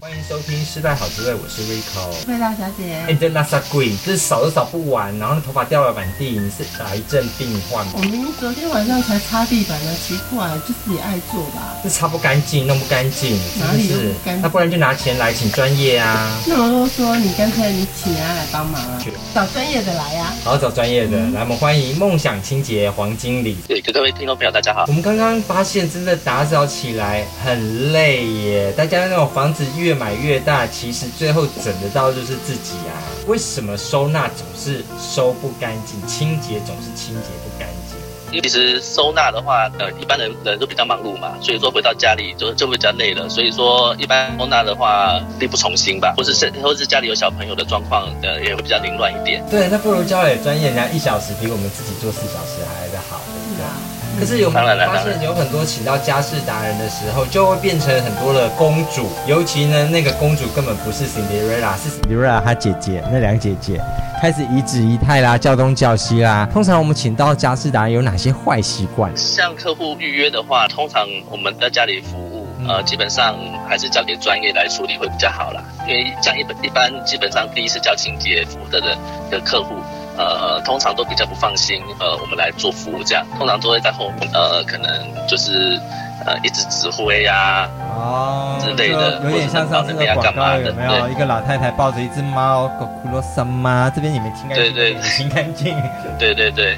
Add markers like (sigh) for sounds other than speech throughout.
欢迎收听《失败好滋味》，我是 Rico，味道小姐。哎，这那啥鬼？这是扫都扫不完，然后头发掉了满地，你是癌症病患吗？我明明昨天晚上才擦地板的，奇怪，就是你爱做吧？这擦不干净，弄不干净，哪里都不干净？那不然就拿钱来请专业啊？那么多说，你干脆你请人家来帮忙啊？找专业的来呀、啊！好，找专业的、嗯、来，我们欢迎梦想清洁黄经理。对，各位听众朋友，大家好。我们刚刚发现，真的打扫起来很累耶。大家那种房子越买越越大，其实最后整得到就是自己啊。为什么收纳总是收不干净，清洁总是清洁不干净？因为其实收纳的话，呃，一般人人都比较忙碌嘛，所以说回到家里就就会比较累了。所以说一般收纳的话，力不从心吧，或是是或是家里有小朋友的状况，呃，也会比较凌乱一点。对，那不如交给专业，人家一小时比我们自己做四小时还可是有没有发现，有很多请到家事达人的时候，就会变成很多的公主。尤其呢，那个公主根本不是 Cinderella，是 Cinderella 她姐姐那两姐姐开始一指仪态啦，叫东叫西啦。通常我们请到家事达人有哪些坏习惯？像客户预约的话，通常我们在家里服务，呃，基本上还是交给专业来处理会比较好啦。因为像一般一般，基本上第一次叫清洁服务的的的客户。呃，通常都比较不放心，呃，我们来做服务这样，通常都会在后面，呃，可能就是呃一直指挥呀，哦之类的，有点像上次的广告有没有？一个老太太抱着一只猫，狗哭了什么？这边你们听干净，对对，听干净，对 (laughs) 对对。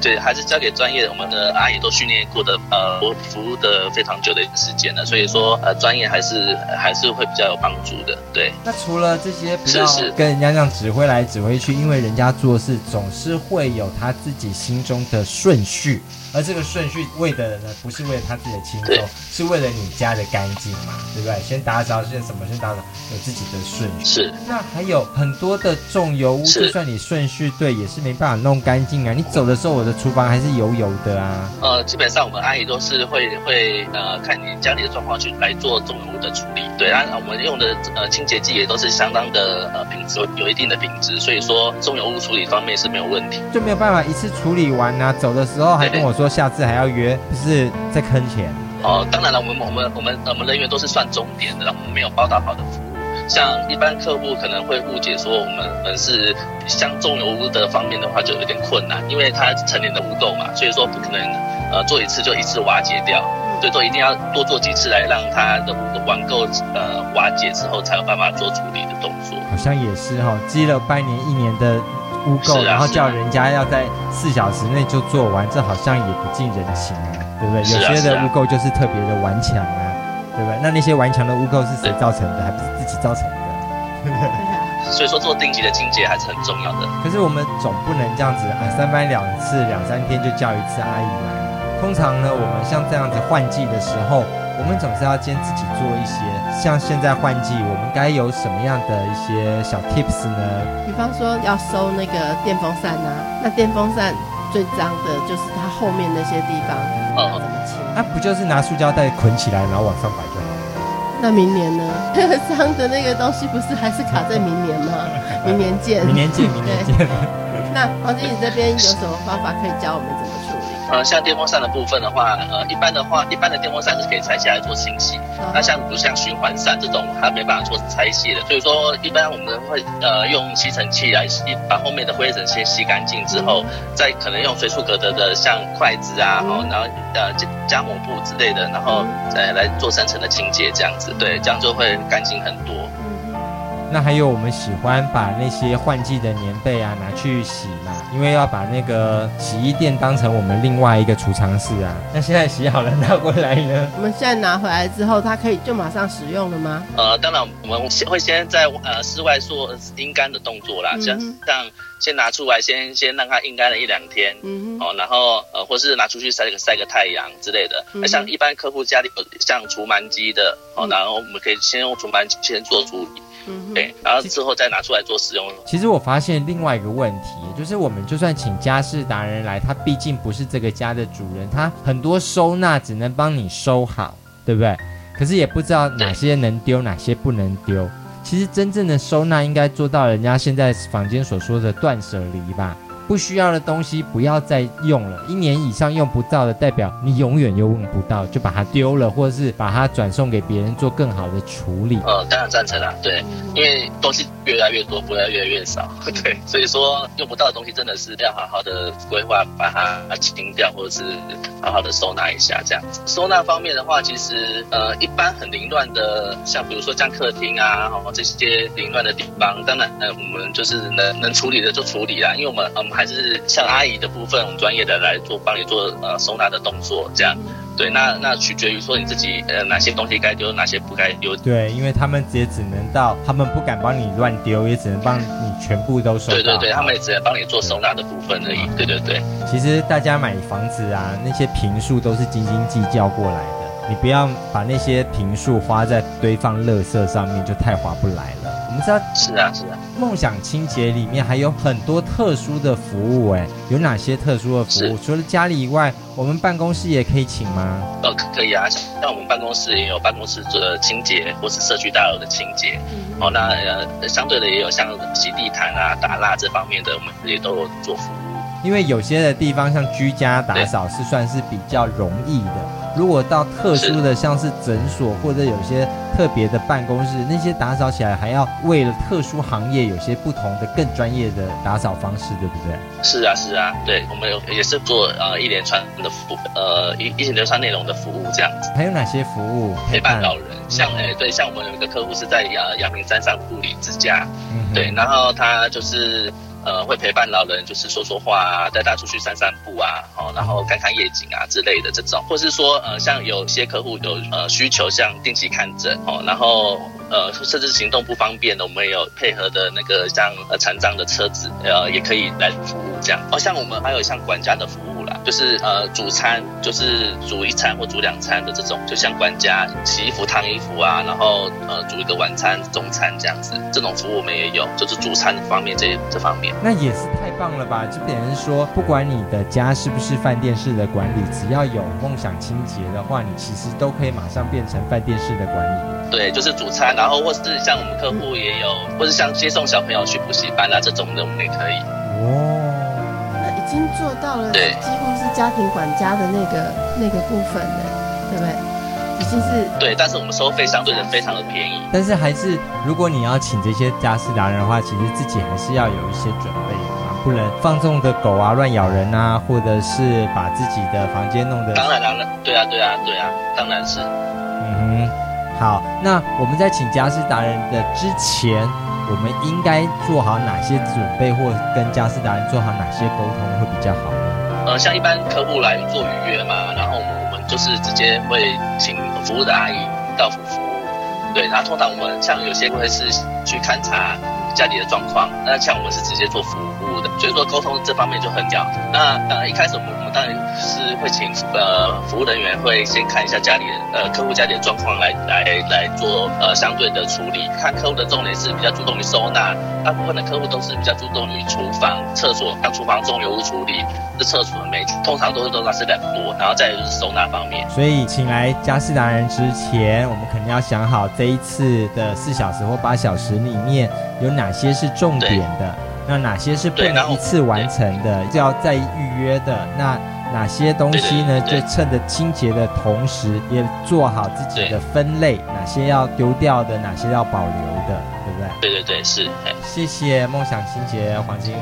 对，还是交给专业的，我们的阿姨都训练过的，呃，服服务的非常久的时间了，所以说，呃，专业还是还是会比较有帮助的。对，那除了这些，是是跟人家这样指挥来指挥去，因为人家做事总是会有他自己心中的顺序。而这个顺序为的呢，不是为了他自己的轻重，是为了你家的干净嘛，对不对？先打扫，先什么？先打扫，有自己的顺序。是。那还有很多的重油污，就算你顺序对，也是没办法弄干净啊。你走的时候，我的厨房还是油油的啊。呃，基本上我们阿姨都是会会呃看你家里的状况去来做重油污的处理。对啊，我们用的呃清洁剂也都是相当的呃品质，有一定的品质，所以说重油污处理方面是没有问题。就没有办法一次处理完啊，走的时候还跟我说。说下次还要约，就是在坑钱哦。当然了，我们我们我们我们人员都是算钟点的，我们没有包打好的服务。像一般客户可能会误解说我们我们是像重油污的方面的话就有点困难，因为它成年的污垢嘛，所以说不可能呃做一次就一次瓦解掉，所以说一定要多做几次来让它的污垢呃瓦解之后才有办法做处理的动作。好像也是哈、哦，积了半年一年的。污垢，然后叫人家要在四小时内就做完，这好像也不近人情啊，对不对？有些的污垢就是特别的顽强啊，对不对？那那些顽强的污垢是谁造成的？还不是自己造成的？(laughs) 所以说做定期的清洁还是很重要的。可是我们总不能这样子啊，三班两次、两三天就叫一次阿姨来。通常呢，我们像这样子换季的时候。我们总是要先自己做一些，像现在换季，我们该有什么样的一些小 tips 呢？比方说要收那个电风扇啊，那电风扇最脏的就是它后面那些地方，要怎么清？那、啊、不就是拿塑胶袋捆起来，然后往上摆就好了？那明年呢？那 (laughs) 个脏的那个东西不是还是卡在明年吗？(laughs) 明年见，明年见，明年见。(laughs) 那黄经理这边有什么方法可以教我们？呃，像电风扇的部分的话，呃，一般的话，一般的电风扇是可以拆下来做清洗。那像比如像循环扇这种，它没办法做拆卸的。所以说，一般我们会呃用吸尘器来吸，把后面的灰尘先吸干净之后，再可能用随处可得的像筷子啊，然后然后呃加抹布之类的，然后再来做深层的清洁，这样子，对，这样就会干净很多。那还有我们喜欢把那些换季的棉被啊拿去洗嘛，因为要把那个洗衣店当成我们另外一个储藏室啊。那现在洗好了拿过来呢？我们现在拿回来之后，它可以就马上使用了吗？呃，当然我们会先在呃室外做阴干的动作啦，像、嗯、像先拿出来，先先让它阴干了一两天，嗯哦，然后呃，或是拿出去晒个晒个太阳之类的。那、嗯、像一般客户家里有像除螨机的，哦，然后我们可以先用除螨机先做处理，嗯，对，然后之后再拿出来做使用。其实我发现另外一个问题，就是我们就算请家事达人来，他毕竟不是这个家的主人，他很多收纳只能帮你收好，对不对？可是也不知道哪些能丢，哪些不能丢。其实真正的收纳应该做到人家现在房间所说的断舍离吧。不需要的东西不要再用了，一年以上用不到的，代表你永远用不到，就把它丢了，或者是把它转送给别人做更好的处理。呃，当然赞成啦，对，因为都是越来越多，不会越来越少，(laughs) 对，所以说用不到的东西真的是要好好的规划，把它清掉，或者是好好的收纳一下，这样子。收纳方面的话，其实呃，一般很凌乱的，像比如说像客厅啊，哦这些凌乱的地方，当然呃，我们就是能能处理的就处理啦，因为我们嗯。还是像阿姨的部分，我们专业的来做，帮你做呃收纳的动作，这样。对，那那取决于说你自己呃哪些东西该丢，哪些不该丢。对，因为他们也只能到，他们不敢帮你乱丢，也只能帮你全部都收。对对对，他们也只能帮你做收纳的部分而已。对对对。其实大家买房子啊，那些平数都是斤斤计较过来的，你不要把那些平数花在堆放垃圾上面，就太划不来了。我们知道是啊是啊，梦想清洁里面还有很多特殊的服务哎，有哪些特殊的服务？除了家里以外，我们办公室也可以请吗？呃，可以啊，像我们办公室也有办公室做的清洁，或是社区大楼的清洁。嗯、哦，那呃相对的也有像洗地毯啊、打蜡这方面的，我们也都有做服务。因为有些的地方像居家打扫是算是比较容易的。如果到特殊的，像是诊所或者有些特别的办公室，那些打扫起来还要为了特殊行业有些不同的更专业的打扫方式，对不对？是啊，是啊，对，我们有也是做呃一连串的服，呃一一连串内容的服务这样子。还有哪些服务？陪伴老人，像哎对，像我们有一个客户是在阳阳明山上护理之家，嗯，对，然后他就是。呃，会陪伴老人，就是说说话啊，带他出去散散步啊，哦，然后看看夜景啊之类的这种，或是说，呃，像有些客户有呃需求，像定期看诊哦，然后呃，甚至行动不方便的，我们也有配合的那个像呃残障的车子，呃，也可以来服务这样。哦，像我们还有像管家的服务，就是呃煮餐，就是煮一餐或煮两餐的这种，就像管家洗衣服、烫衣服啊，然后呃煮一个晚餐、中餐这样子，这种服务我们也有，就是煮餐方面这这方面。那也是太棒了吧！就等于说，不管你的家是不是饭店式的管理，只要有梦想清洁的话，你其实都可以马上变成饭店式的管理。对，就是煮餐，然后或是像我们客户也有，或是像接送小朋友去补习班啊这种的，我们也可以。哦，做到了，对，几乎是家庭管家的那个那个部分的，对不对？已经是对，但是我们收费相对的非常的便宜。但是还是，如果你要请这些家事达人的话，其实自己还是要有一些准备啊，不能放纵的狗啊乱咬人啊，或者是把自己的房间弄得……当然当然，对啊对啊对啊，当然是。嗯哼，好，那我们在请家事达人的之前，我们应该做好哪些准备，或跟家事达人做好哪些沟通会比较好呢？呃，像一般客户来做预约嘛，然后我们。就是直接会请服务的阿姨到府服务，对，然后通常我们像有些会是去勘察家里的状况，那像我们是直接做服务的，所以说沟通这方面就很屌。那呃一开始我们们当然是会请呃服务人员会先看一下家里的呃客户家里的状况来来来做呃相对的处理，看客户的重点是比较注重于收纳，大部分的客户都是比较注重于厨房、厕所，像厨房重油污处理。这厕所的煤通常都是都是两多，然后再就是收纳方面。所以请来家事达人之前，我们肯定要想好这一次的四小时或八小时里面有哪些是重点的，那哪些是不能一次完成的，就要再预约的。那哪些东西呢？就趁着清洁的同时，也做好自己的分类，哪些要丢掉的，哪些要保留的。对不对？对对对，是。谢谢梦想清洁黄经理，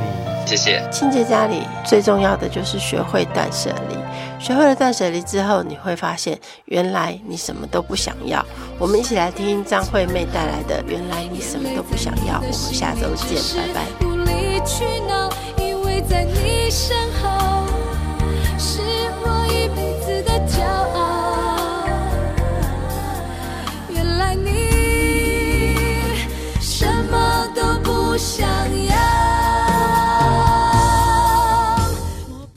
谢谢。清洁家里最重要的就是学会断舍离，学会了断舍离之后，你会发现原来你什么都不想要。我们一起来听张惠妹带来的《原来你什么都不想要》，我们下周见，拜拜。